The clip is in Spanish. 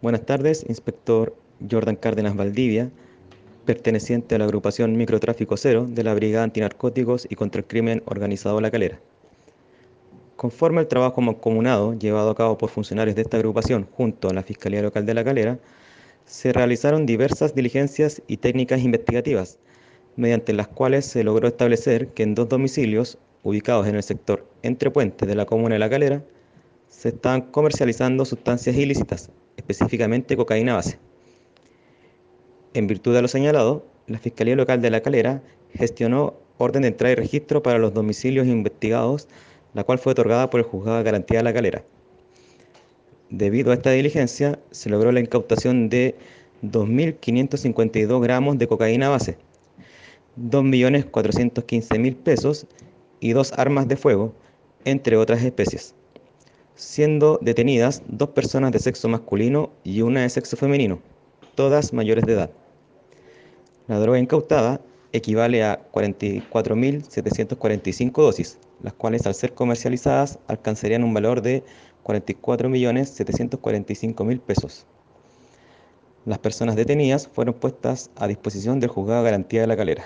Buenas tardes, inspector Jordan Cárdenas Valdivia, perteneciente a la agrupación Microtráfico Cero de la Brigada Antinarcóticos y contra el Crimen Organizado La Calera. Conforme al trabajo mancomunado llevado a cabo por funcionarios de esta agrupación junto a la Fiscalía Local de La Calera, se realizaron diversas diligencias y técnicas investigativas, mediante las cuales se logró establecer que en dos domicilios ubicados en el sector Entre Puentes de la comuna de La Calera, se estaban comercializando sustancias ilícitas, específicamente cocaína base. En virtud de lo señalado, la Fiscalía Local de La Calera gestionó orden de entrada y registro para los domicilios investigados, la cual fue otorgada por el Juzgado de Garantía de La Calera. Debido a esta diligencia, se logró la incautación de 2.552 gramos de cocaína base, 2.415.000 pesos y dos armas de fuego, entre otras especies siendo detenidas dos personas de sexo masculino y una de sexo femenino, todas mayores de edad. La droga incautada equivale a 44.745 dosis, las cuales al ser comercializadas alcanzarían un valor de 44.745.000 pesos. Las personas detenidas fueron puestas a disposición del juzgado de garantía de la calera.